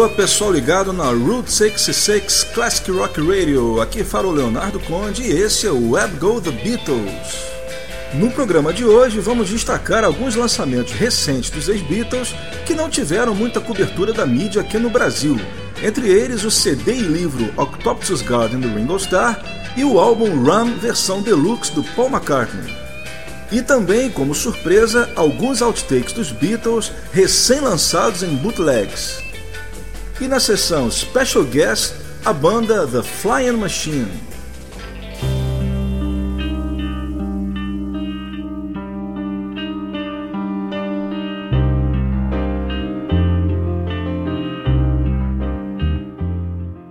Alô pessoal ligado na Route 66 Classic Rock Radio, aqui fala o Leonardo Conde e esse é o Web Go The Beatles. No programa de hoje vamos destacar alguns lançamentos recentes dos ex-Beatles que não tiveram muita cobertura da mídia aqui no Brasil, entre eles o CD e livro Octopus Garden do Ringo Starr e o álbum Rum versão deluxe do Paul McCartney. E também, como surpresa, alguns outtakes dos Beatles recém-lançados em bootlegs. E na sessão Special Guest, a banda The Flying Machine.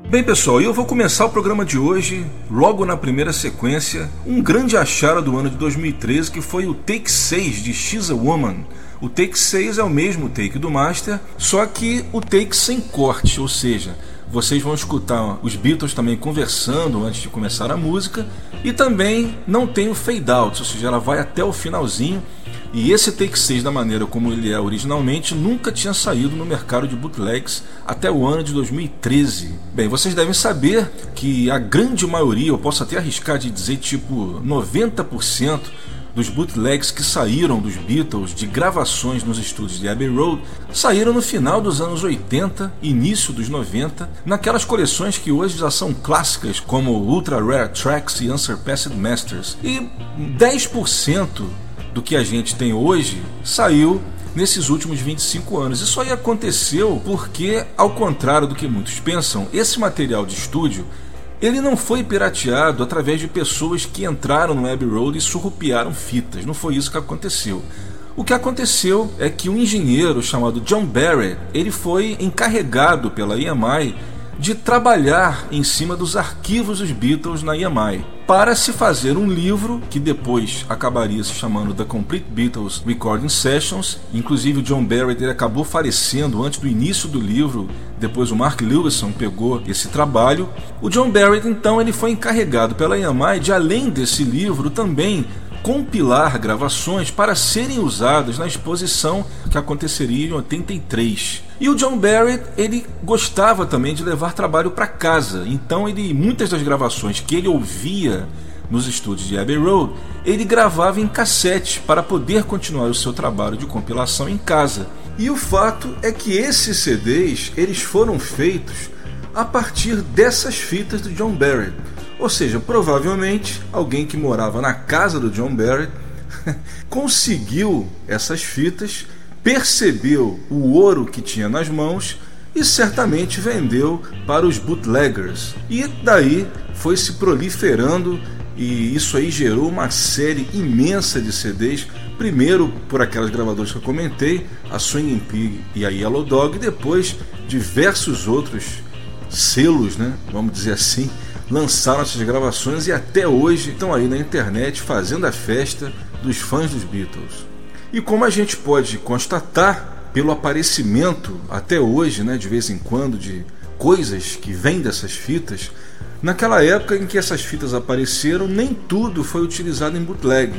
Bem, pessoal, eu vou começar o programa de hoje, logo na primeira sequência, um grande achado do ano de 2013 que foi o Take 6 de She's a Woman. O Take 6 é o mesmo take do Master, só que o take sem corte, ou seja, vocês vão escutar os Beatles também conversando antes de começar a música e também não tem o fade out, ou seja, ela vai até o finalzinho e esse Take 6, da maneira como ele é originalmente, nunca tinha saído no mercado de bootlegs até o ano de 2013. Bem, vocês devem saber que a grande maioria, eu posso até arriscar de dizer tipo 90%, dos bootlegs que saíram dos Beatles de gravações nos estúdios de Abbey Road saíram no final dos anos 80, início dos 90, naquelas coleções que hoje já são clássicas como Ultra Rare Tracks e Unsurpassed Masters. E 10% do que a gente tem hoje saiu nesses últimos 25 anos. Isso aí aconteceu porque, ao contrário do que muitos pensam, esse material de estúdio ele não foi pirateado através de pessoas que entraram no Abbey Road e surrupiaram fitas. Não foi isso que aconteceu. O que aconteceu é que um engenheiro chamado John Barrett ele foi encarregado pela EMI de trabalhar em cima dos arquivos dos Beatles na EMI para se fazer um livro que depois acabaria se chamando The Complete Beatles Recording Sessions. Inclusive o John Barrett ele acabou falecendo antes do início do livro. Depois o Mark Lewison pegou esse trabalho. O John Barrett então ele foi encarregado pela EMI de além desse livro também compilar gravações para serem usadas na exposição que aconteceria em 83. E o John Barrett, ele gostava também de levar trabalho para casa. Então, ele muitas das gravações que ele ouvia nos estúdios de Abbey Road, ele gravava em cassete para poder continuar o seu trabalho de compilação em casa. E o fato é que esses CDs, eles foram feitos a partir dessas fitas do John Barrett. Ou seja, provavelmente alguém que morava na casa do John Barrett conseguiu essas fitas, percebeu o ouro que tinha nas mãos e certamente vendeu para os bootleggers. E daí foi se proliferando e isso aí gerou uma série imensa de CDs. Primeiro por aquelas gravadoras que eu comentei, a Swinging Pig e a Yellow Dog, e depois diversos outros selos, né, vamos dizer assim, lançaram essas gravações e até hoje estão aí na internet fazendo a festa dos fãs dos Beatles. E como a gente pode constatar pelo aparecimento até hoje, né, de vez em quando, de coisas que vêm dessas fitas, naquela época em que essas fitas apareceram, nem tudo foi utilizado em bootleg.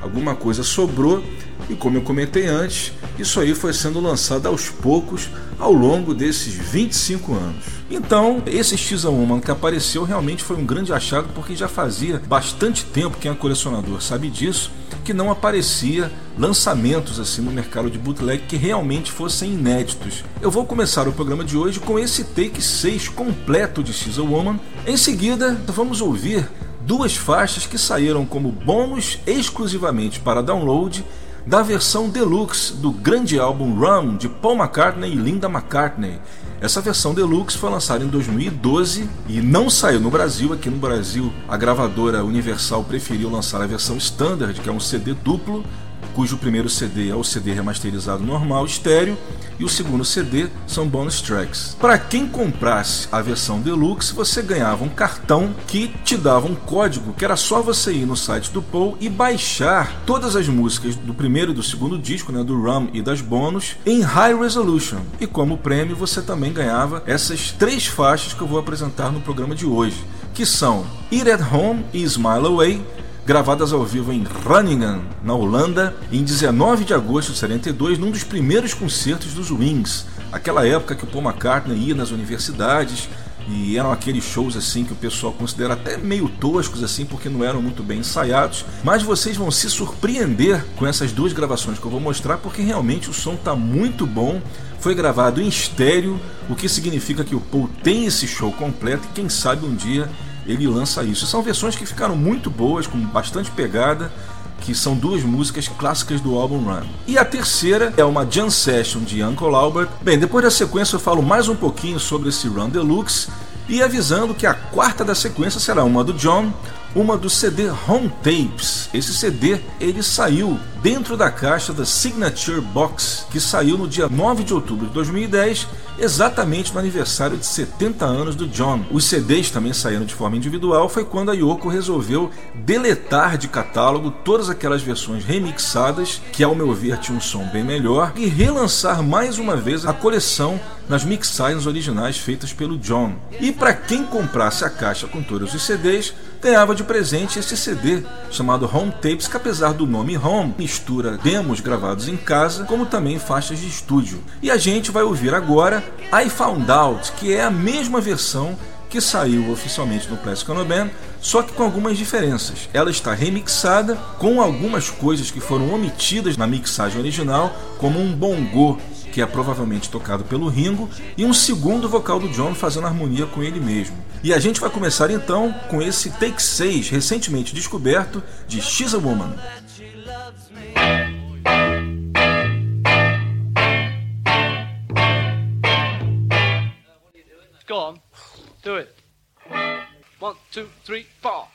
Alguma coisa sobrou e, como eu comentei antes, isso aí foi sendo lançado aos poucos ao longo desses 25 anos. Então, esse X Woman que apareceu realmente foi um grande achado porque já fazia bastante tempo, quem é colecionador sabe disso, que não aparecia lançamentos assim no mercado de bootleg que realmente fossem inéditos. Eu vou começar o programa de hoje com esse take 6 completo de X Woman. Em seguida, vamos ouvir duas faixas que saíram como bônus exclusivamente para download da versão deluxe do grande álbum Rum de Paul McCartney e Linda McCartney. Essa versão deluxe foi lançada em 2012 e não saiu no Brasil. Aqui no Brasil, a gravadora Universal preferiu lançar a versão standard, que é um CD duplo, cujo primeiro CD é o CD remasterizado normal estéreo e o segundo CD são bonus tracks. Para quem comprasse a versão deluxe, você ganhava um cartão que te dava um código que era só você ir no site do Paul e baixar todas as músicas do primeiro e do segundo disco, né, do Rum e das bônus, em high resolution. E como prêmio, você também ganhava essas três faixas que eu vou apresentar no programa de hoje, que são Eat at Home e Smile Away gravadas ao vivo em Groningen, na Holanda, em 19 de agosto de 72, num dos primeiros concertos dos Wings, aquela época que o Paul McCartney ia nas universidades e eram aqueles shows assim que o pessoal considera até meio toscos assim porque não eram muito bem ensaiados, mas vocês vão se surpreender com essas duas gravações que eu vou mostrar porque realmente o som está muito bom. Foi gravado em estéreo, o que significa que o Paul tem esse show completo e quem sabe um dia ele lança isso. São versões que ficaram muito boas, com bastante pegada, que são duas músicas clássicas do álbum Run. E a terceira é uma jam session de Uncle Albert. Bem, depois da sequência eu falo mais um pouquinho sobre esse Run Deluxe e avisando que a quarta da sequência será uma do John, uma do CD Home Tapes. Esse CD ele saiu dentro da caixa da Signature Box, que saiu no dia 9 de outubro de 2010, exatamente no aniversário de 70 anos do John. Os CDs também saíram de forma individual, foi quando a Yoko resolveu deletar de catálogo todas aquelas versões remixadas, que ao meu ver tinham um som bem melhor, e relançar mais uma vez a coleção nas mixagens originais feitas pelo John. E para quem comprasse a caixa com todos os CDs, ganhava de presente esse CD chamado Home Tapes, que apesar do nome Home, mistura demos gravados em casa, como também faixas de estúdio. E a gente vai ouvir agora I Found Out, que é a mesma versão que saiu oficialmente no Plastic Ono Band, só que com algumas diferenças. Ela está remixada com algumas coisas que foram omitidas na mixagem original, como um bongô que é provavelmente tocado pelo Ringo, e um segundo vocal do John fazendo harmonia com ele mesmo. E a gente vai começar então com esse Take 6, recentemente descoberto, de She's a Woman. Go on, do it. One, two, three, four.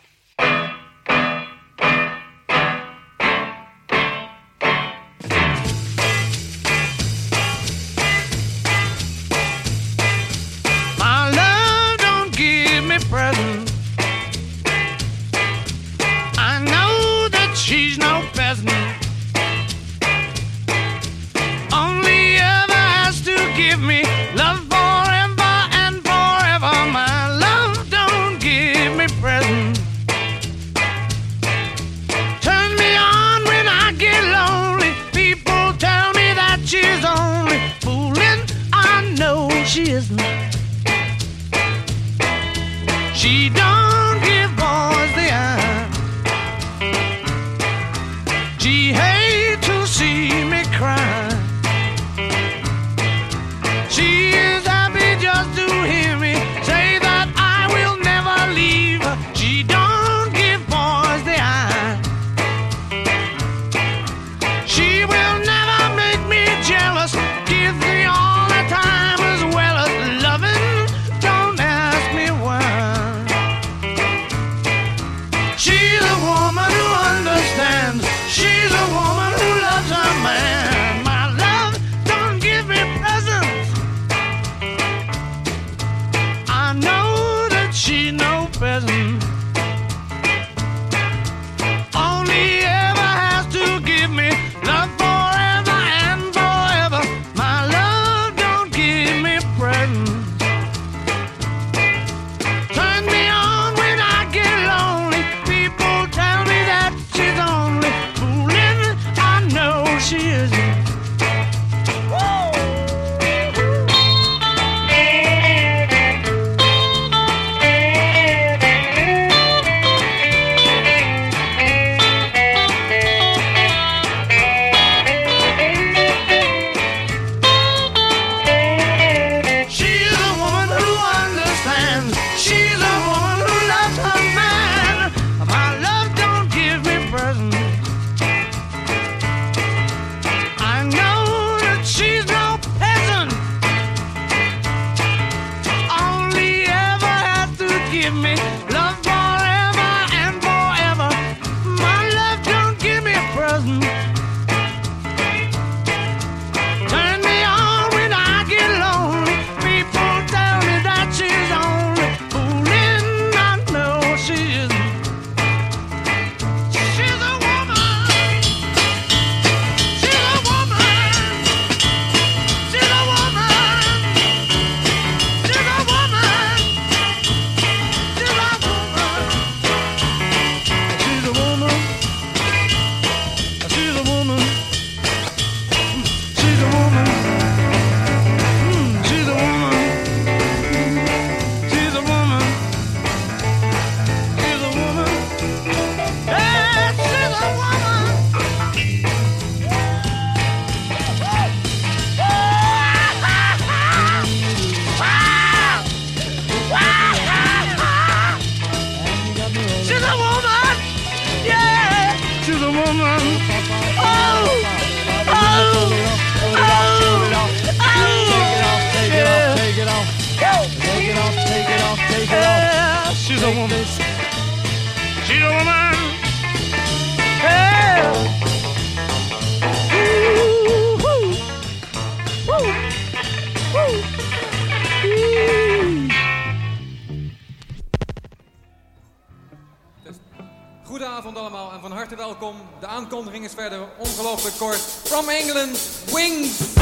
From England, Wings!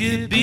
No Jesus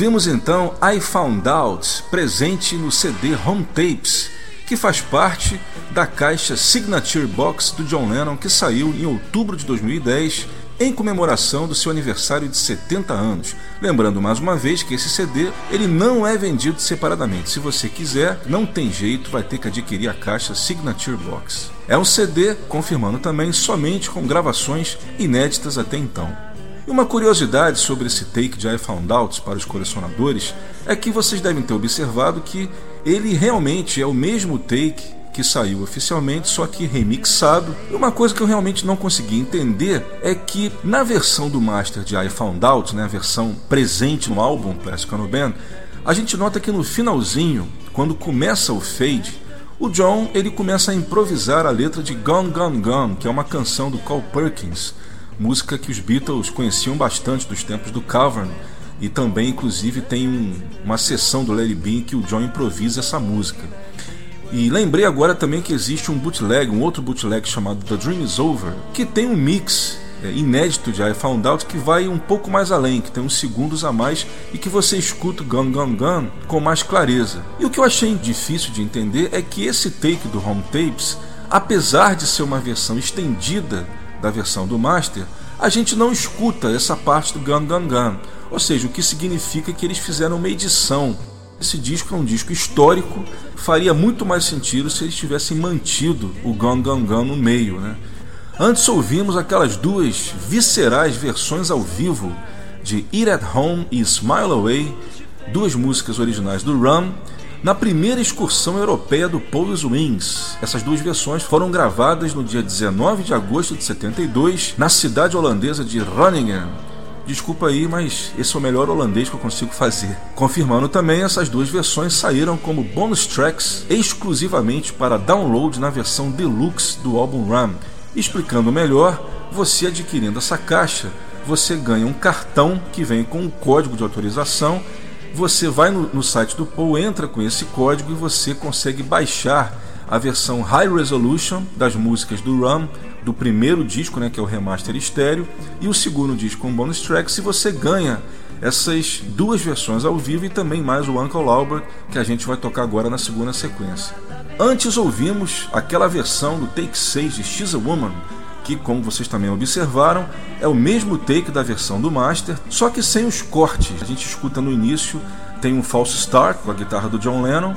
Ouvimos então I Found Out, presente no CD Home Tapes, que faz parte da caixa Signature Box do John Lennon que saiu em outubro de 2010 em comemoração do seu aniversário de 70 anos. Lembrando mais uma vez que esse CD ele não é vendido separadamente. Se você quiser, não tem jeito, vai ter que adquirir a caixa Signature Box. É um CD, confirmando também, somente com gravações inéditas até então. Uma curiosidade sobre esse take de I Found Out para os colecionadores é que vocês devem ter observado que ele realmente é o mesmo take que saiu oficialmente, só que remixado. E uma coisa que eu realmente não consegui entender é que na versão do master de I Found Out, né, a versão presente no álbum Plastic Ono Band, a gente nota que no finalzinho, quando começa o fade, o John ele começa a improvisar a letra de Gone Gone Gone, que é uma canção do Carl Perkins, música que os Beatles conheciam bastante dos tempos do Cavern e também inclusive tem um, uma sessão do Larry Bean que o John improvisa essa música. E lembrei agora também que existe um bootleg, um outro bootleg chamado The Dream Is Over, que tem um mix é, inédito de I Found Out que vai um pouco mais além, que tem uns segundos a mais e que você escuta o Gun Gun Gun com mais clareza. E o que eu achei difícil de entender é que esse take do Home Tapes, apesar de ser uma versão estendida da versão do Master, a gente não escuta essa parte do Gun Gun Gun. Ou seja, o que significa que eles fizeram uma edição. Esse disco é um disco histórico, faria muito mais sentido se eles tivessem mantido o Gun Gun Gun no meio. Né? Antes ouvimos aquelas duas viscerais versões ao vivo de Eat at Home e Smile Away, duas músicas originais do Rum, na primeira excursão europeia do Police Wings. Essas duas versões foram gravadas no dia 19 de agosto de 72, na cidade holandesa de Groningen. Desculpa aí, mas esse é o melhor holandês que eu consigo fazer. Confirmando também, essas duas versões saíram como bonus tracks exclusivamente para download na versão deluxe do álbum Ram. Explicando melhor, você adquirindo essa caixa, você ganha um cartão que vem com um código de autorização você vai no, no, site do Paul, entra com esse código e você consegue baixar a versão High Resolution das músicas do Rum, do primeiro disco, né, que é o remaster estéreo, e o segundo disco com bonus tracks, e você ganha essas duas versões ao vivo e também mais o Uncle Albert, que a gente vai tocar agora na segunda sequência. Antes ouvimos aquela versão do Take 6 de She's a Woman, que, como vocês também observaram, é o mesmo take da versão do Master, só que sem os cortes. A gente escuta no início, tem um false start com a guitarra do John Lennon,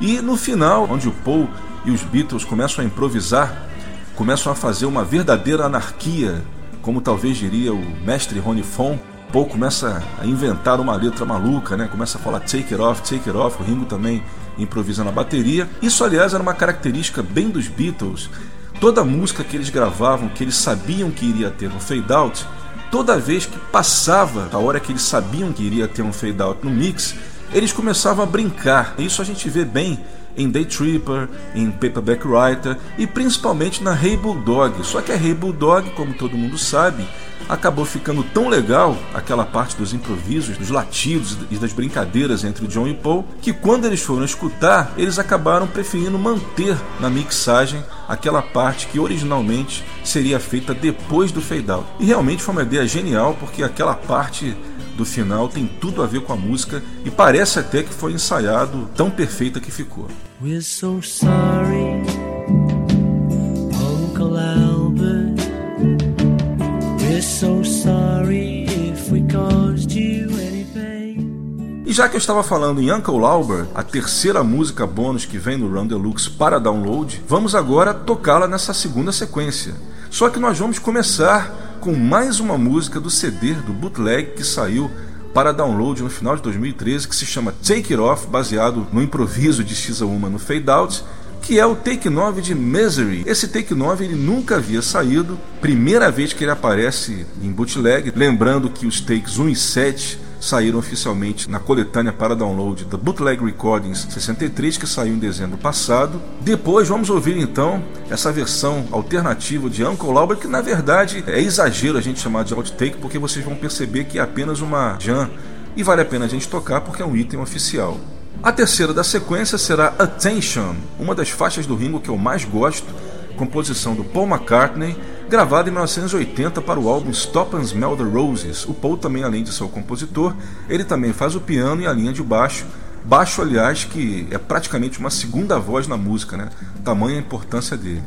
e no final, onde o Paul e os Beatles começam a improvisar, começam a fazer uma verdadeira anarquia, como talvez diria o mestre Ronnie Fon. Paul começa a inventar uma letra maluca, né? começa a falar take it off, take it off, o Ringo também improvisa na bateria. Isso, aliás, era uma característica bem dos Beatles, Toda música que eles gravavam, que eles sabiam que iria ter um fade out, toda vez que passava a hora que eles sabiam que iria ter um fade out no mix, eles começavam a brincar. Isso a gente vê bem em Day Tripper, em Paperback Writer e principalmente na Hey Bulldog. Só que a Hey Bulldog, como todo mundo sabe, acabou ficando tão legal aquela parte dos improvisos, dos latidos e das brincadeiras entre John e Paul, que quando eles foram escutar, eles acabaram preferindo manter na mixagem aquela parte que originalmente seria feita depois do fade out. E realmente foi uma ideia genial porque aquela parte do final tem tudo a ver com a música e parece até que foi ensaiado tão perfeita que ficou. We're so sorry, Uncle Albert. E já que eu estava falando em Uncle Albert, a terceira música bônus que vem no Run Deluxe para download, vamos agora tocá-la nessa segunda sequência. Só que nós vamos começar com mais uma música do CD do bootleg que saiu para download no final de 2013, que se chama Take It Off, baseado no improviso de X Uma no Fade Out, que é o take 9 de Misery. Esse take 9 ele nunca havia saído, primeira vez que ele aparece em bootleg, lembrando que os takes 1 e 7 saíram oficialmente na coletânea para download da Bootleg Recordings 63, que saiu em dezembro passado. Depois vamos ouvir então essa versão alternativa de Uncle Albert, que na verdade é exagero a gente chamar de outtake, porque vocês vão perceber que é apenas uma jam e vale a pena a gente tocar porque é um item oficial. A terceira da sequência será Attention, uma das faixas do Ringo que eu mais gosto, composição do Paul McCartney gravado em 1980 para o álbum Stop and Smell the Roses. O Paul também, além de ser o compositor, ele também faz o piano e a linha de baixo. Baixo, aliás, que é praticamente uma segunda voz na música, né? Tamanha a importância dele.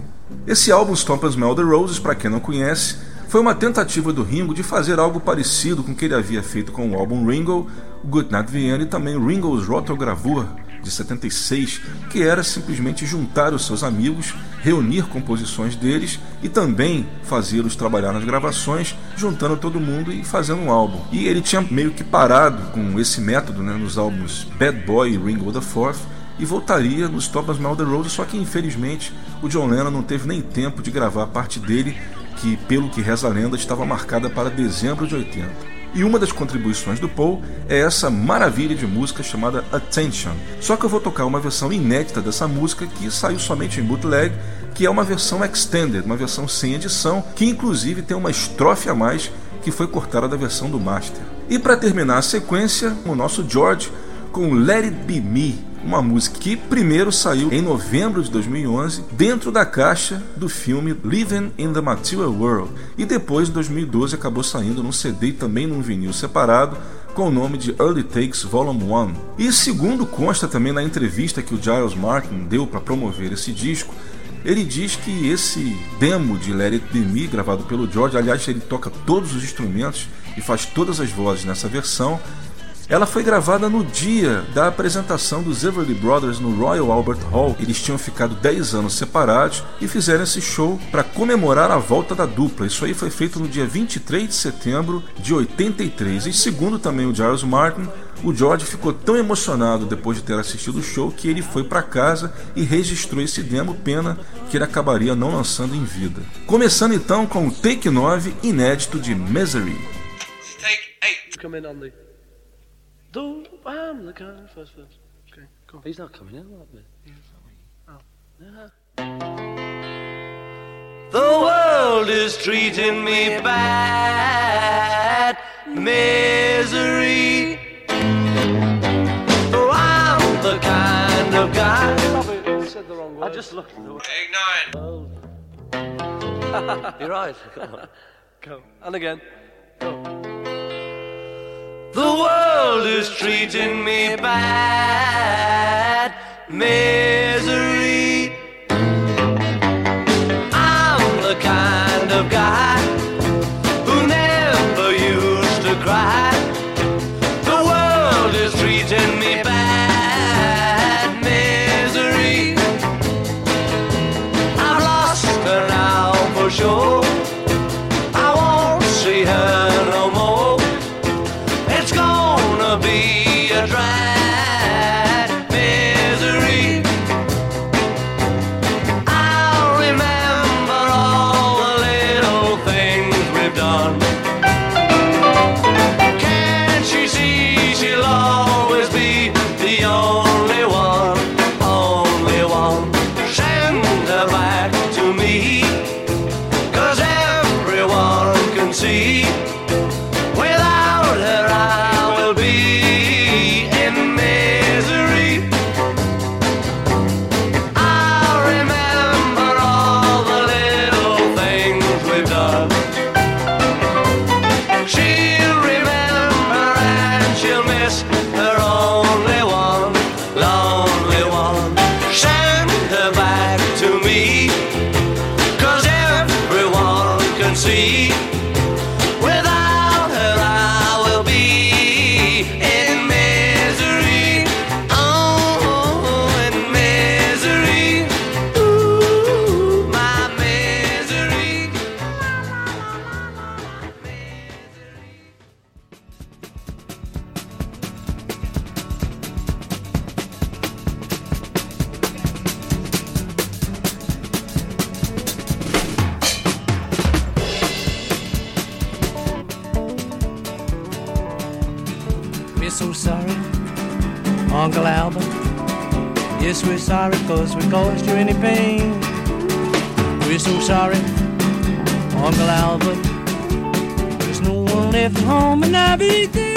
Esse álbum Stop and Smell the Roses, para quem não conhece, foi uma tentativa do Ringo de fazer algo parecido com o que ele havia feito com o álbum Ringo, Good Night Vienna e também Ringo's Rotogravur, de 76, que era simplesmente juntar os seus amigos, reunir composições deles e também fazê-los trabalhar nas gravações, juntando todo mundo e fazendo um álbum. E ele tinha meio que parado com esse método né, nos álbuns Bad Boy e Ringo the Fourth e voltaria nos Top Smell the Rose, só que infelizmente o John Lennon não teve nem tempo de gravar a parte dele, que pelo que reza a lenda estava marcada para dezembro de 80. E uma das contribuições do Paul é essa maravilha de música chamada Attention. Só que eu vou tocar uma versão inédita dessa música que saiu somente em bootleg, que é uma versão extended, uma versão sem edição, que inclusive tem uma estrofe a mais que foi cortada da versão do master. E para terminar a sequência, o nosso George com Let It Be Me, uma música que primeiro saiu em novembro de 2011 dentro da caixa do filme Living in the Material World e depois em 2012 acabou saindo num CD e também num vinil separado com o nome de Early Takes Volume 1. E segundo consta também na entrevista que o Giles Martin deu para promover esse disco, ele diz que esse demo de Let It Be Me, gravado pelo George, aliás, ele toca todos os instrumentos e faz todas as vozes nessa versão, ela foi gravada no dia da apresentação dos Everly Brothers no Royal Albert Hall. Eles tinham ficado 10 anos separados e fizeram esse show para comemorar a volta da dupla. Isso aí foi feito no dia 23 de setembro de 83. E segundo também o Giles Martin, o George ficou tão emocionado depois de ter assistido o show que ele foi para casa e registrou esse demo, pena que ele acabaria não lançando em vida. Começando então com o Take 9 inédito de Misery. Take Do I'm the kind of first person. Okay, cool. He's not coming in, that bit. Oh. Yeah. The world is treating me bad, misery. Oh, I'm the kind of guy. Said the wrong word. I just looked at the word. Eight, nine. You're right. Come on. Go. And again. Go. Is treating me bad. caused you any pain. We're so sorry, Uncle Albert. There's no one left home and I be.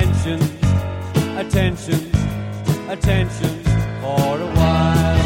attentions, attentions, attentions for a while.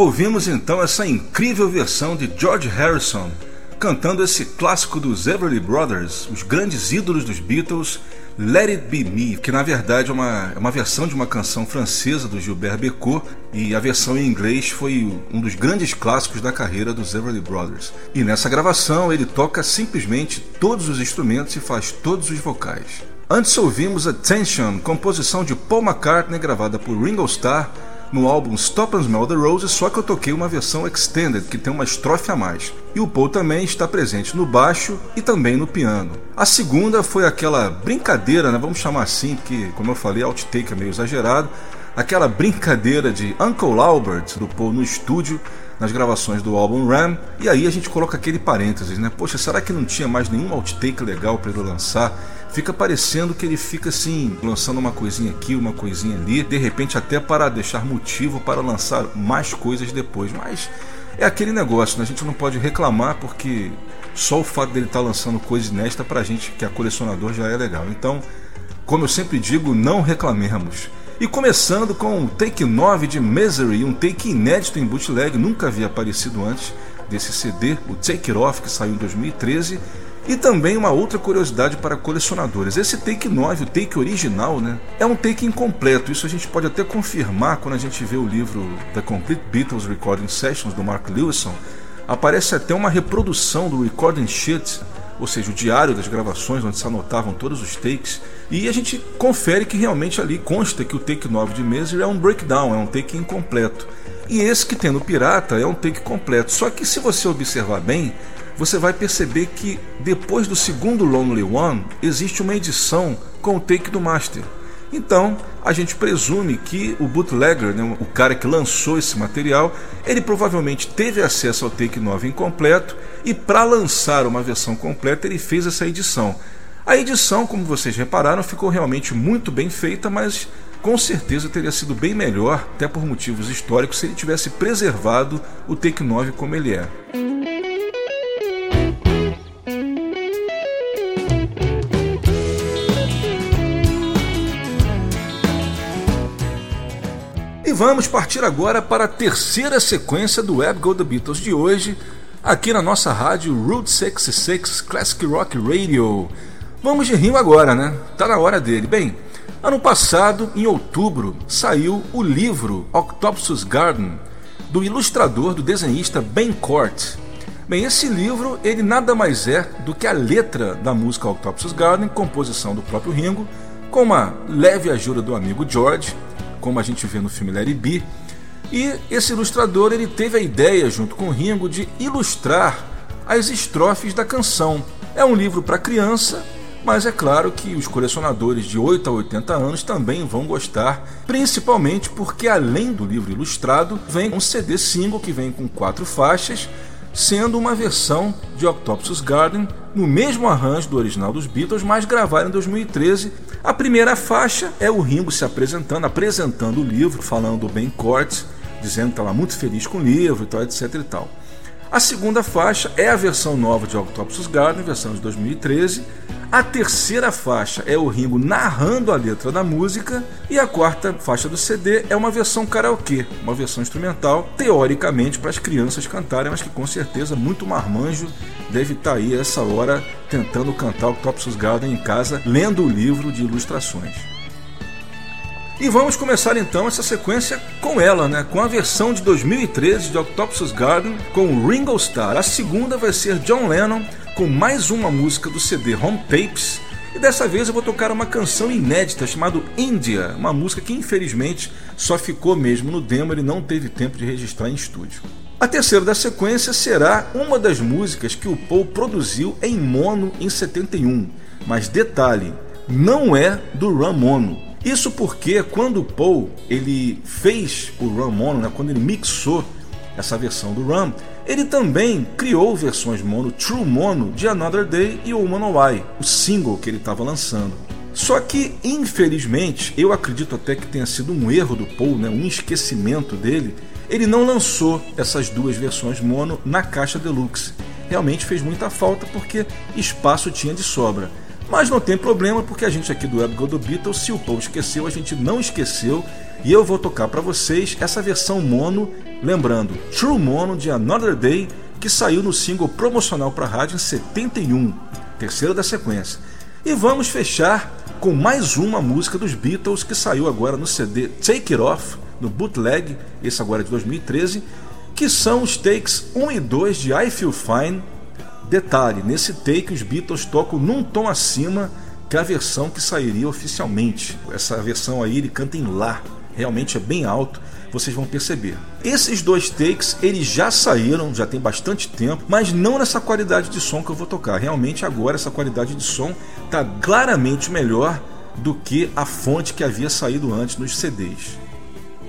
Ouvimos então essa incrível versão de George Harrison cantando esse clássico dos Everly Brothers, os grandes ídolos dos Beatles, Let It Be Me, que na verdade é uma, é uma versão de uma canção francesa do Gilbert Bécaud e a versão em inglês foi um dos grandes clássicos da carreira dos Everly Brothers. E nessa gravação ele toca simplesmente todos os instrumentos e faz todos os vocais. Antes ouvimos Attention, composição de Paul McCartney gravada por Ringo Starr no álbum Stop and Smell the Roses, só que eu toquei uma versão extended que tem uma estrofe a mais. E o Paul também está presente no baixo e também no piano. A segunda foi aquela brincadeira, né, vamos chamar assim, que como eu falei, outtake é meio exagerado, aquela brincadeira de Uncle Albert do Paul no estúdio nas gravações do álbum Ram, e aí a gente coloca aquele parênteses, né? Poxa, será que não tinha mais nenhum outtake legal para ele lançar? Fica parecendo que ele fica assim, lançando uma coisinha aqui, uma coisinha ali, de repente até para deixar motivo para lançar mais coisas depois. Mas é aquele negócio, né? a gente não pode reclamar porque só o fato dele estar lançando coisa inédita pra gente que é colecionador já é legal. Então, como eu sempre digo, não reclamemos. E começando com o take 9 de Misery, um take inédito em bootleg, nunca havia aparecido antes desse CD, o Take It Off, que saiu em 2013. E também uma outra curiosidade para colecionadores: esse take 9, o take original, né, é um take incompleto. Isso a gente pode até confirmar quando a gente vê o livro The Complete Beatles Recording Sessions do Mark Lewison. Aparece até uma reprodução do recording sheet ou seja, o diário das gravações onde se anotavam todos os takes, e a gente confere que realmente ali consta que o take 9 de Misery é um breakdown, é um take incompleto. E esse que tem no Pirata é um take completo. Só que se você observar bem, você vai perceber que depois do segundo Lonely One existe uma edição com o take do Master. Então, a gente presume que o bootlegger, né, o cara que lançou esse material, ele provavelmente teve acesso ao take 9 incompleto e para lançar uma versão completa ele fez essa edição. A edição, como vocês repararam, ficou realmente muito bem feita, mas com certeza teria sido bem melhor, até por motivos históricos, se ele tivesse preservado o take 9 como ele é. Vamos partir agora para a terceira sequência do Web Go The Beatles de hoje, aqui na nossa rádio Route 66 Classic Rock Radio. Vamos de rimo agora, né? Tá na hora dele. Bem, ano passado, em outubro, saiu o livro Octopus Garden, do ilustrador, do desenhista Ben Cort. Bem, esse livro, ele nada mais é do que a letra da música Octopus Garden, composição do próprio Ringo, com uma leve ajuda do amigo George, como a gente vê no filme Larry B. E esse ilustrador ele teve a ideia, junto com o Ringo, de ilustrar as estrofes da canção. É um livro para criança, mas é claro que os colecionadores de 8 a 80 anos também vão gostar, principalmente porque além do livro ilustrado, vem um CD single que vem com quatro faixas, sendo uma versão de Octopus Garden no mesmo arranjo do original dos Beatles, mas gravada em 2013. A primeira faixa é o Ringo se apresentando, apresentando o livro, falando bem corte, dizendo que estava muito feliz com o livro e tal, etc e tal. A segunda faixa é a versão nova de Octopus Garden, versão de 2013. A terceira faixa é o Ringo narrando a letra da música. E a quarta faixa do CD é uma versão karaokê, uma versão instrumental, teoricamente para as crianças cantarem, mas que com certeza muito marmanjo deve estar aí essa hora tentando cantar Octopus Garden em casa, lendo o livro de ilustrações. E vamos começar então essa sequência com ela, né? Com a versão de 2013 de Octopus Garden com Ringo Starr. A segunda vai ser John Lennon com mais uma música do CD Home Tapes. E dessa vez eu vou tocar uma canção inédita chamada India, uma música que infelizmente só ficou mesmo no demo, ele não teve tempo de registrar em estúdio. A terceira da sequência será uma das músicas que o Paul produziu em mono em 71. Mas detalhe, não é do Ram Mono. Isso porque quando o Paul ele fez o Ram Mono, né, quando ele mixou essa versão do Ram, ele também criou versões mono, True Mono, de Another Day e Woman Why, o single que ele estava lançando. Só que, infelizmente, eu acredito até que tenha sido um erro do Paul, né, um esquecimento dele, ele não lançou essas duas versões mono na caixa deluxe. Realmente fez muita falta porque espaço tinha de sobra. Mas não tem problema, porque a gente aqui do Web Go do Beatles, se o povo esqueceu, a gente não esqueceu. E eu vou tocar para vocês essa versão mono, lembrando, True Mono de Another Day, que saiu no single promocional para rádio em 71, terceira da sequência. E vamos fechar com mais uma música dos Beatles que saiu agora no CD Take It Off, no bootleg, esse agora é de 2013, que são os takes 1 e 2 de I Feel Fine Detalhe, nesse take os Beatles tocam num tom acima que a versão que sairia oficialmente. Essa versão aí ele canta em Lá, realmente é bem alto, vocês vão perceber. Esses dois takes eles já saíram, já tem bastante tempo, mas não nessa qualidade de som que eu vou tocar. Realmente agora essa qualidade de som está claramente melhor do que a fonte que havia saído antes nos CDs.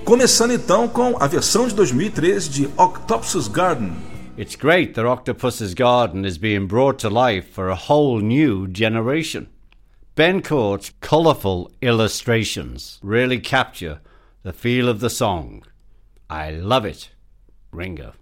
Começando então com a versão de 2013 de Octopus Garden, It's great that Octopus's Garden is being brought to life for a whole new generation. Ben Court's colourful illustrations really capture the feel of the song. I love it. Ringo.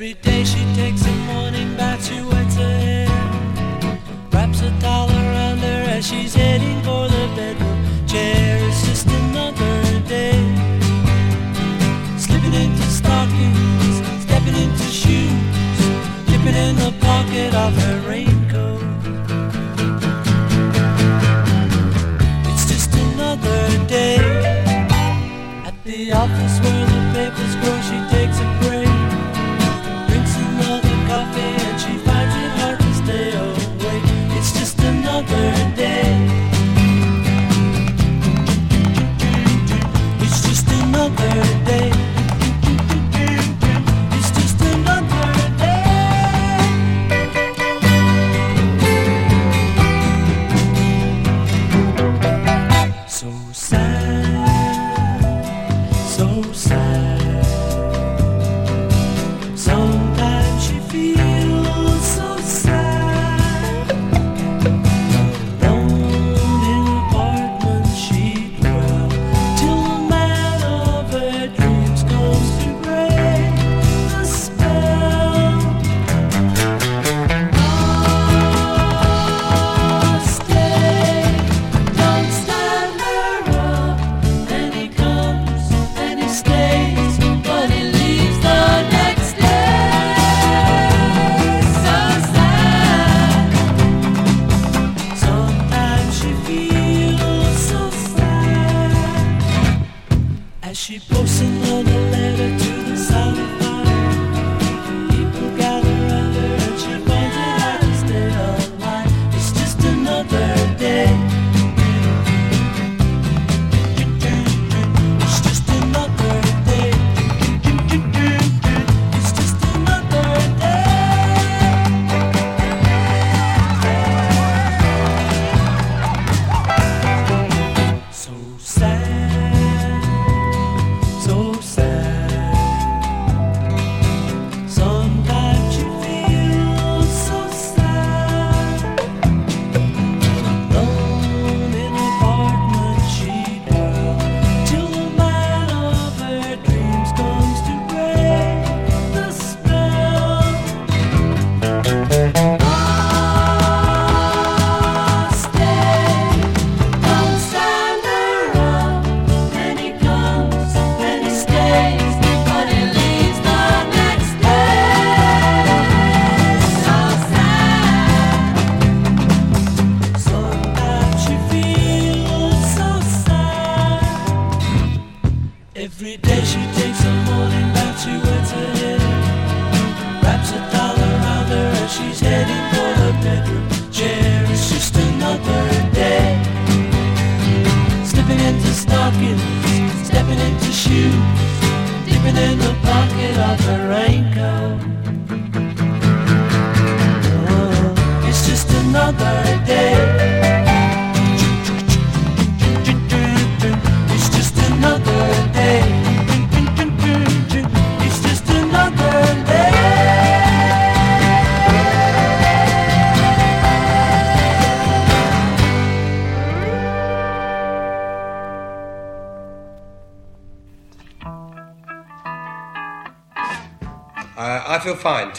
Every day she takes a morning bath, she wets her hair, wraps a towel around her as she's heading for the bedroom chair. It's just another day, slipping into stockings, stepping into shoes, dipping in the pocket of her rain.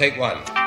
Take one.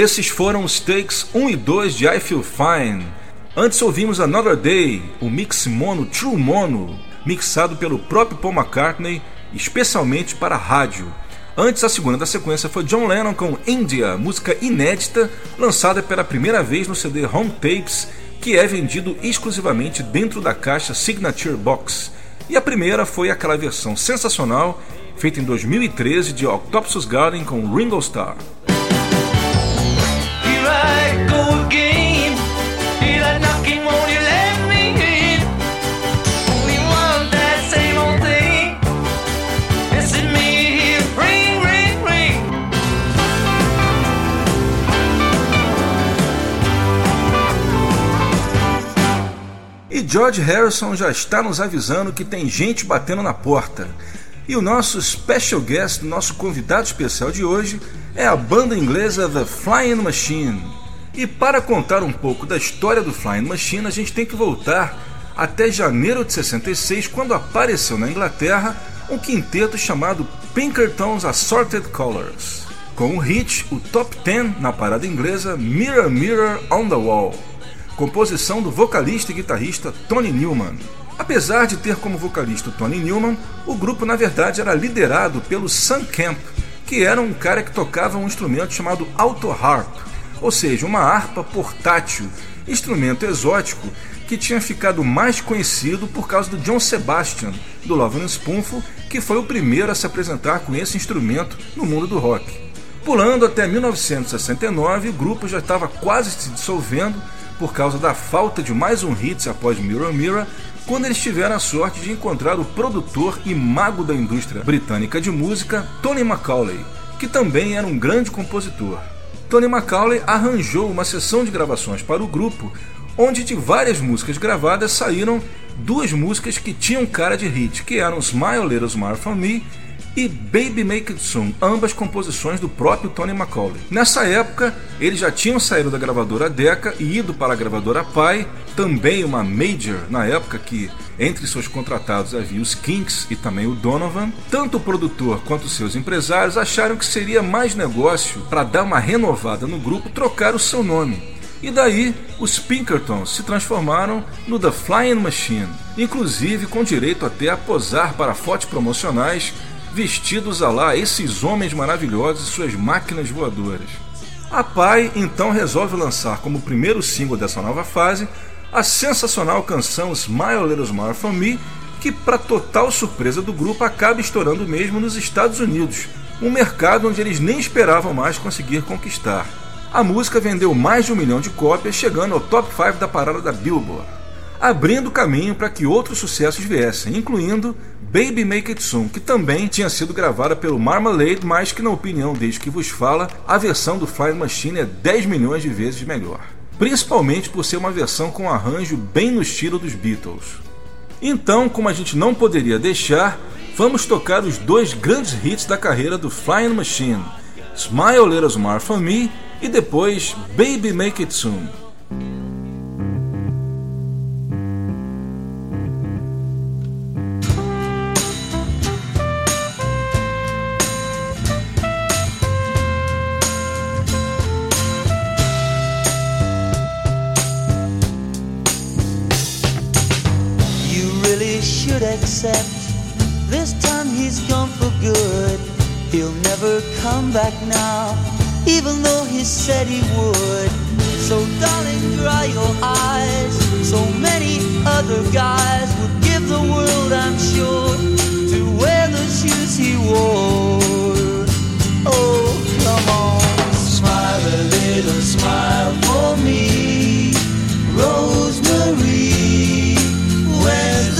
Esses foram os takes 1 e 2 de I Feel Fine. Antes ouvimos Another Day, o mix mono True Mono, mixado pelo próprio Paul McCartney, especialmente para rádio. Antes, a segunda da sequência foi John Lennon com India, música inédita, lançada pela primeira vez no CD Home Tapes, que é vendido exclusivamente dentro da caixa Signature Box. E a primeira foi aquela versão sensacional, feita em 2013 de Octopus Garden com Ringo Starr. George Harrison já está nos avisando que tem gente batendo na porta. E o nosso special guest, nosso convidado especial de hoje, é a banda inglesa The Flying Machine. E para contar um pouco da história do Flying Machine, a gente tem que voltar até janeiro de 66, quando apareceu na Inglaterra um quinteto chamado Pinkerton's Assorted Colors, com o hit, o top 10 na parada inglesa Mirror Mirror on the Wall composição do vocalista e guitarrista Tony Newman. Apesar de ter como vocalista Tony Newman, o grupo na verdade era liderado pelo Sam Camp, que era um cara que tocava um instrumento chamado auto harp, ou seja, uma harpa portátil, instrumento exótico que tinha ficado mais conhecido por causa do John Sebastian, do Love and Spoonful, que foi o primeiro a se apresentar com esse instrumento no mundo do rock. Pulando até 1969, o grupo já estava quase se dissolvendo por causa da falta de mais um hit após Mirror Mirror, quando eles tiveram a sorte de encontrar o produtor e mago da indústria britânica de música, Tony Macaulay, que também era um grande compositor. Tony Macaulay arranjou uma sessão de gravações para o grupo, onde de várias músicas gravadas saíram duas músicas que tinham cara de hit, que eram Smile Little Smile For Me e Baby Make It Soon, ambas composições do próprio Tony Macaulay. Nessa época, eles já tinham saído da gravadora Decca e ido para a gravadora Pi, também uma major na época que Entre seus contratados havia os Kinks e também o Donovan. Tanto o produtor quanto seus empresários acharam que seria mais negócio para dar uma renovada no grupo trocar o seu nome. E daí, os Pinkertons se transformaram no The Flying Machine, inclusive com direito até a posar para fotos promocionais vestidos a lá esses homens maravilhosos e suas máquinas voadoras. A Pai então resolve lançar como primeiro single dessa nova fase a sensacional canção Smile Little Smile For Me, que, para total surpresa do grupo, acaba estourando mesmo nos Estados Unidos, um mercado onde eles nem esperavam mais conseguir conquistar. A música vendeu mais de um milhão de cópias, chegando ao top 5 da parada da Billboard, abrindo caminho para que outros sucessos viessem, incluindo Baby Make It Soon, que também tinha sido gravada pelo Marmalade, mas que, na opinião desde que vos fala, a versão do Flying Machine é 10 milhões de vezes melhor principalmente por ser uma versão com arranjo bem no estilo dos Beatles. Então, como a gente não poderia deixar, vamos tocar os dois grandes hits da carreira do Flying Machine: Smile Little Smile for Me e depois Baby Make It Soon. This time he's gone for good. He'll never come back now, even though he said he would. So, darling, dry your eyes. So many other guys would give the world, I'm sure, to wear the shoes he wore. Oh, come on, smile a little smile for me, Rosemary. Where's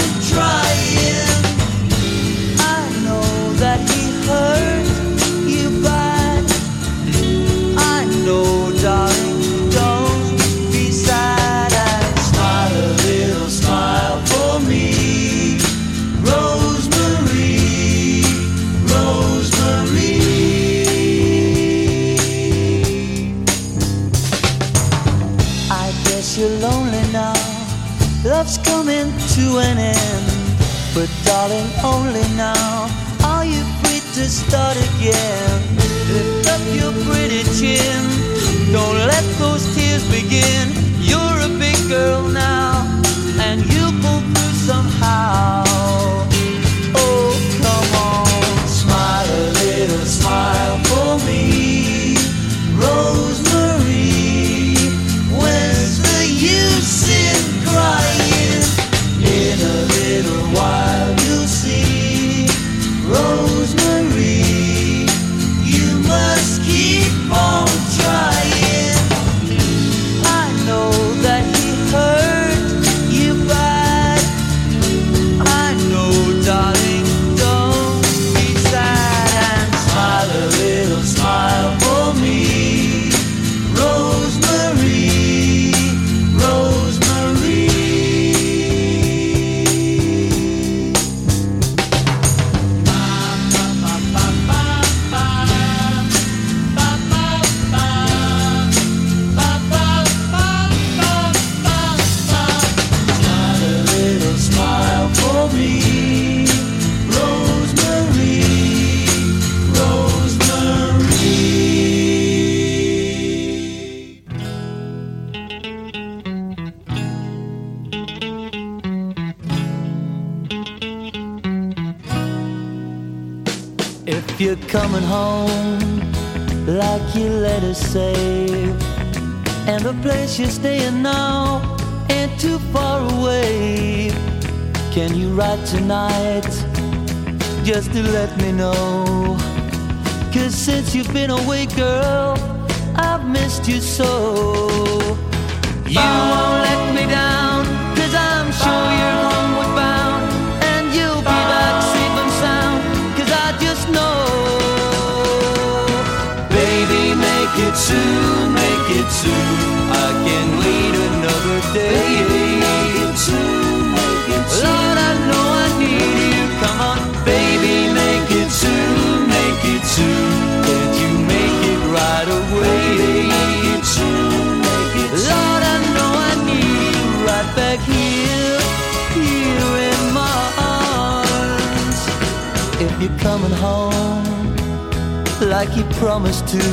like you promised to.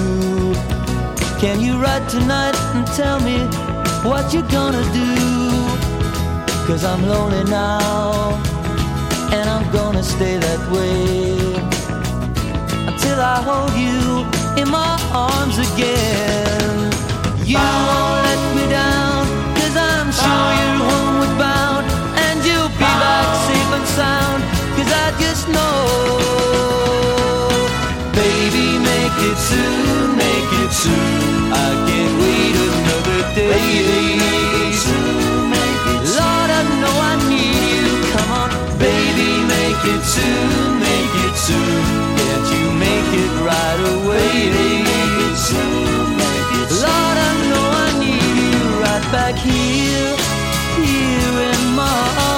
Can you write tonight and tell me what you're gonna do? Cause I'm lonely now, and I'm gonna stay that way until I hold you in my arms again. You won't let me down, cause I'm sure you're homeward bound, and you'll be back safe and sound, cause I just know. Make it soon, make it soon. I can't wait another day. Make it soon, make it soon. Lord, I know I need you. Come on, baby, make it soon, make it soon. Can't you make it right away? Lord, I know I need you right back here, here in my arms.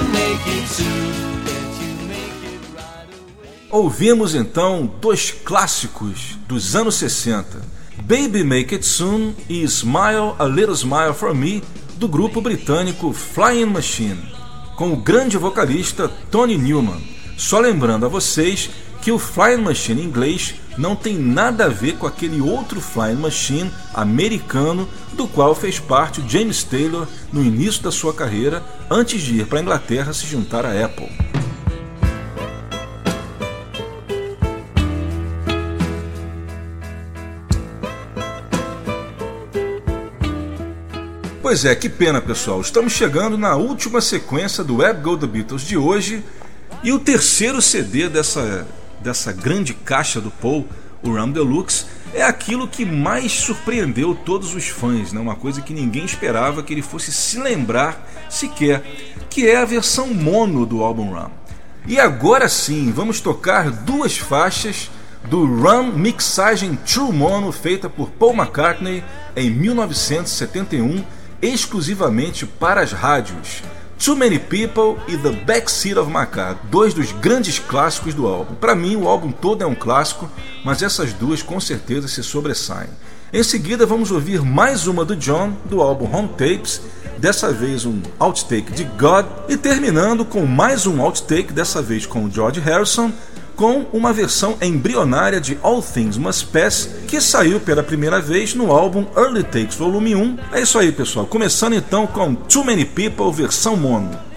Ouvimos então dois clássicos dos anos 60, Baby Make It Soon e Smile a Little Smile for Me, do grupo britânico Flying Machine, com o grande vocalista Tony Newman. Só lembrando a vocês que o Flying Machine inglês não tem nada a ver com aquele outro Flying Machine americano do qual fez parte James Taylor no início da sua carreira, antes de ir para a Inglaterra se juntar à Apple. Pois é, que pena pessoal. Estamos chegando na última sequência do Web Go The Beatles de hoje e o terceiro CD dessa, dessa grande caixa do Paul, o Ram Deluxe, é aquilo que mais surpreendeu todos os fãs, né? uma coisa que ninguém esperava que ele fosse se lembrar sequer, que é a versão mono do álbum Ram. E agora sim, vamos tocar duas faixas do Ram Mixagem True Mono feita por Paul McCartney em 1971 exclusivamente para as rádios. Too Many People e The Backseat of My Car, dois dos grandes clássicos do álbum. Para mim, o álbum todo é um clássico, mas essas duas com certeza se sobressaem. Em seguida, vamos ouvir mais uma do John, do álbum Home Tapes, dessa vez um outtake de God, e terminando com mais um outtake, dessa vez com o George Harrison, com uma versão embrionária de All Things Must Pass, que saiu pela primeira vez no álbum Early Takes Volume 1. É isso aí, pessoal. Começando então com Too Many People versão mono.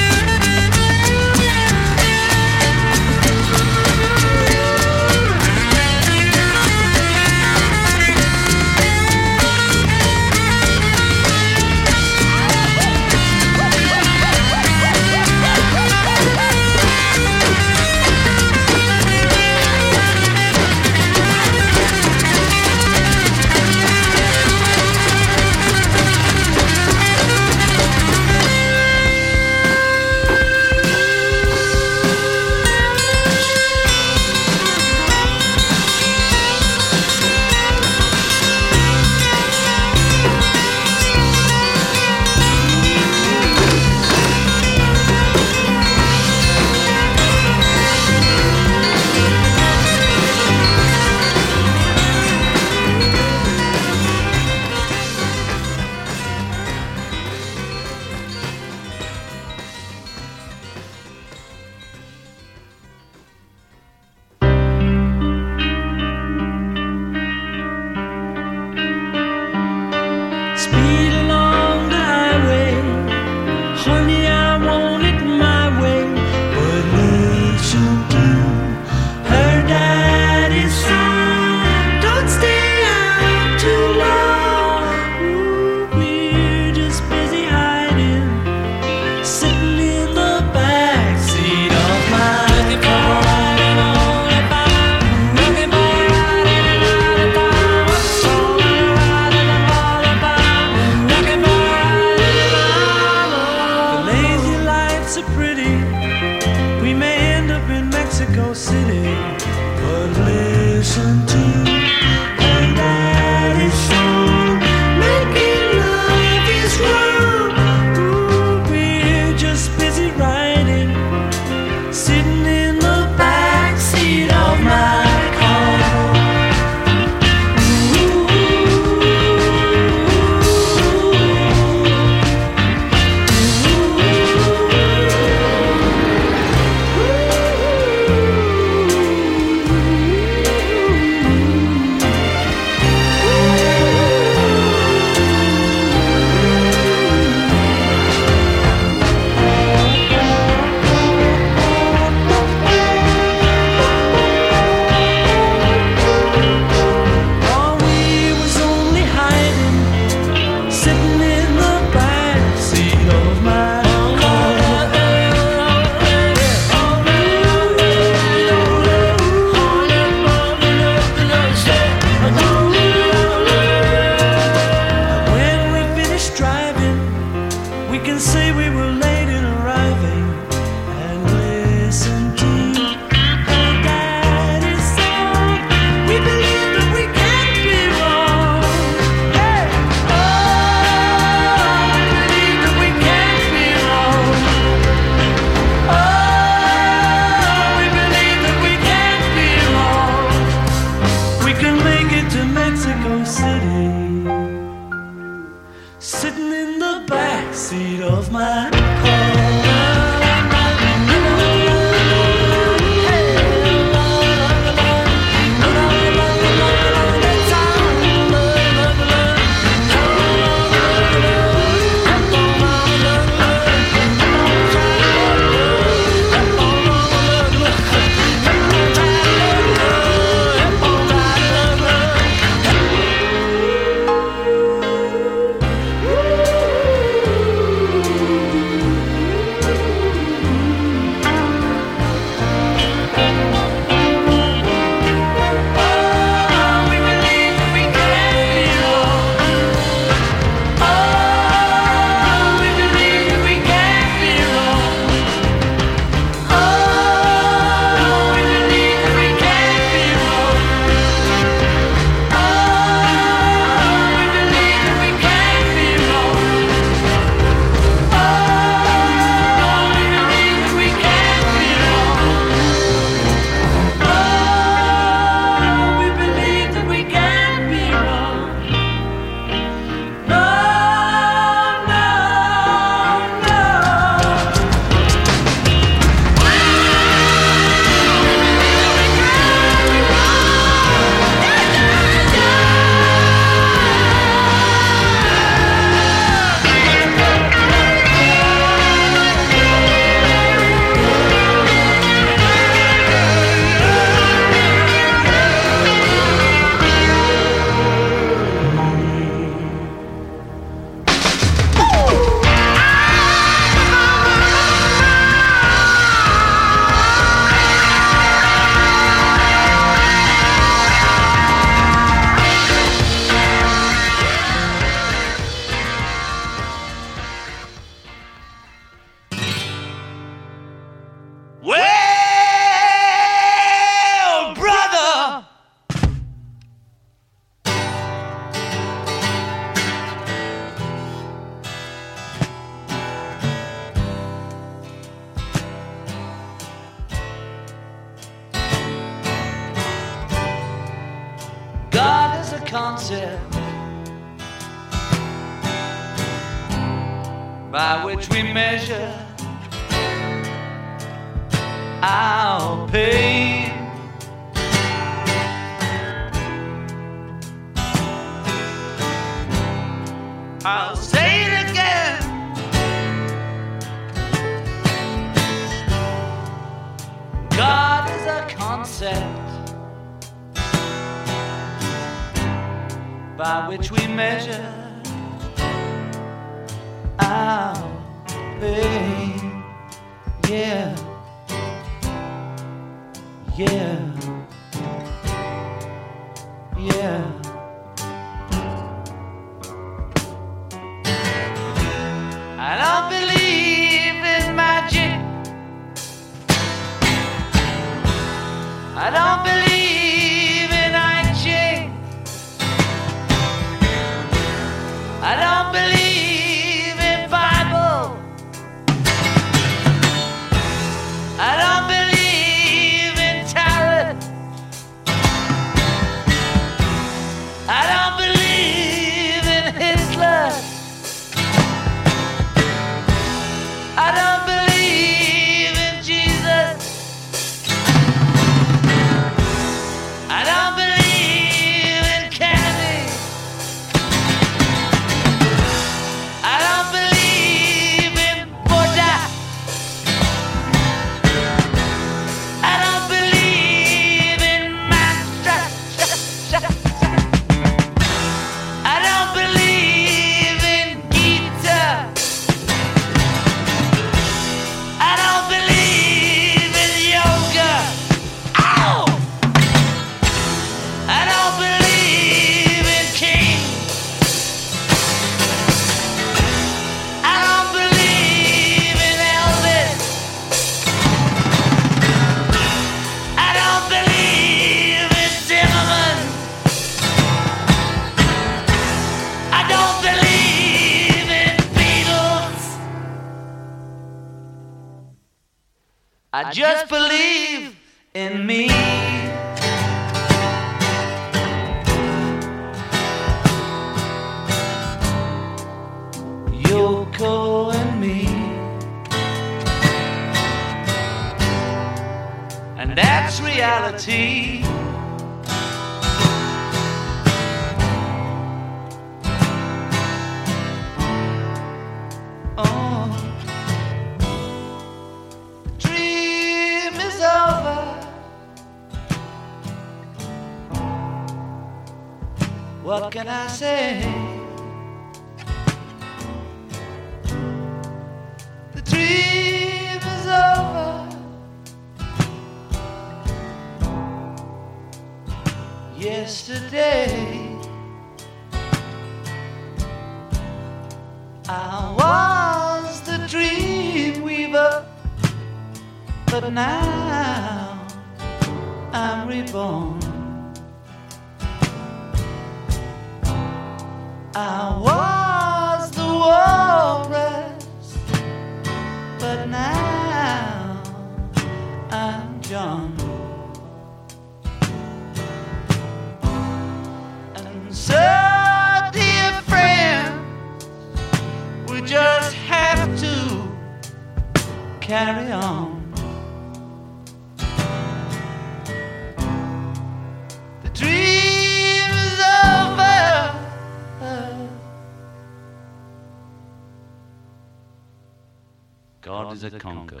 a conqueror.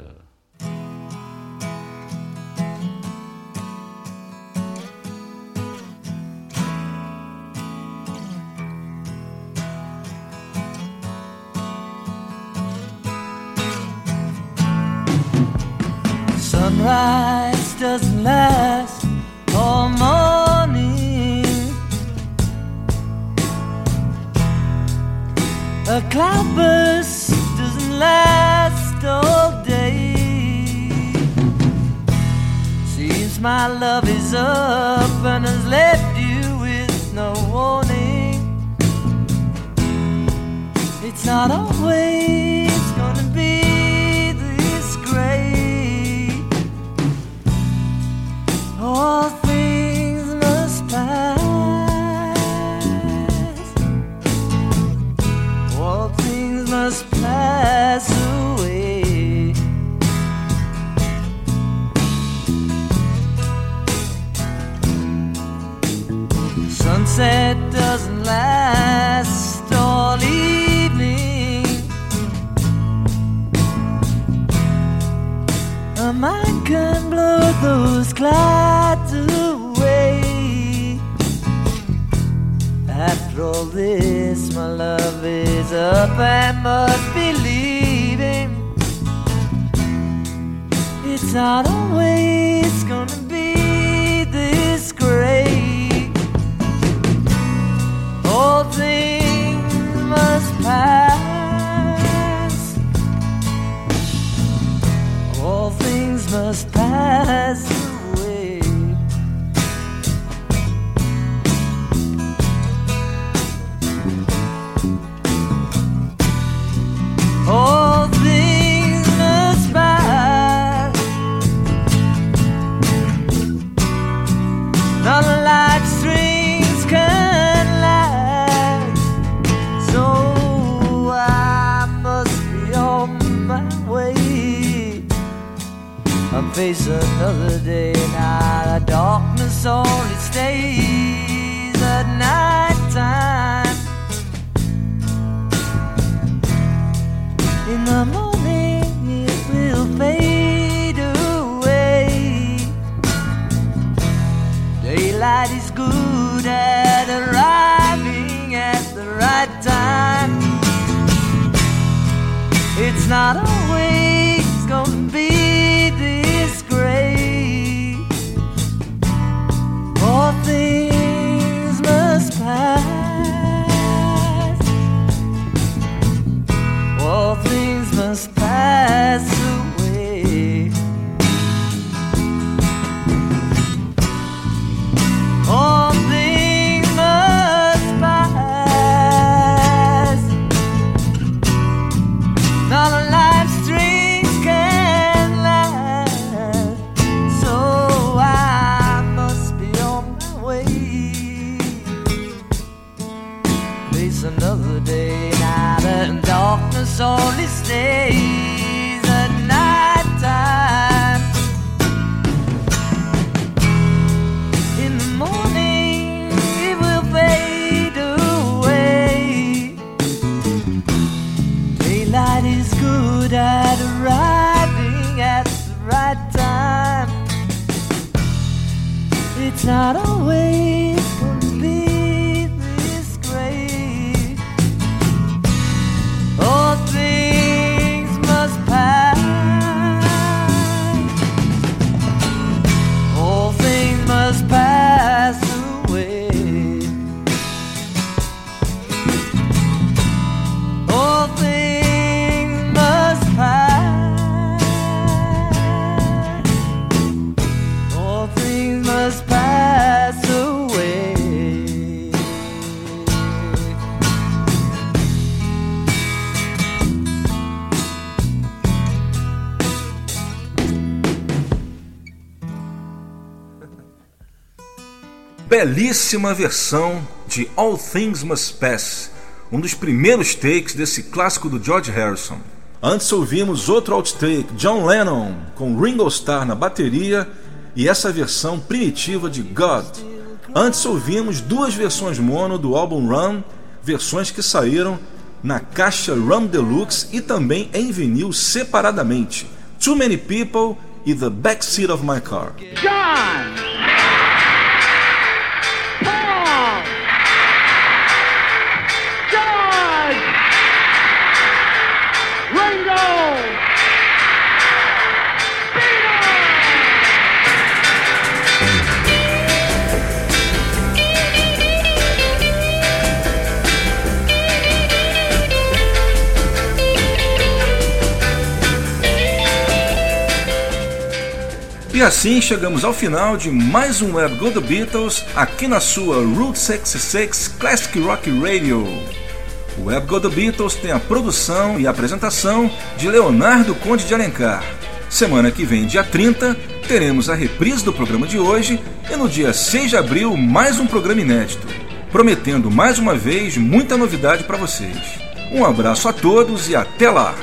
my love is up and has left you with no warning. It's not always. Clouds away. After all this, my love is up. I must be leaving. It's not always gonna be this great. All things must pass. All things must pass face another day now. The darkness only stays at night time. In the morning it will fade away. Daylight is good at arriving at the right time. It's not always darkness only stays at night time. In the morning it will fade away. Daylight is good at arriving at the right time. It's not always Belíssima versão de All Things Must Pass, um dos primeiros takes desse clássico do George Harrison. Antes ouvimos outro outtake, John Lennon, com Ringo Starr na bateria e essa versão primitiva de God. Antes ouvimos duas versões mono do álbum Run, versões que saíram na caixa Rum Deluxe e também em vinil separadamente. Too Many People e The Backseat of My Car. John! E assim chegamos ao final de mais um Web Go The Beatles aqui na sua Route 66 Classic Rock Radio. O Web Go The Beatles tem a produção e apresentação de Leonardo Conde de Alencar. Semana que vem, dia 30, teremos a reprise do programa de hoje e no dia 6 de abril mais um programa inédito, prometendo mais uma vez muita novidade para vocês. Um abraço a todos e até lá!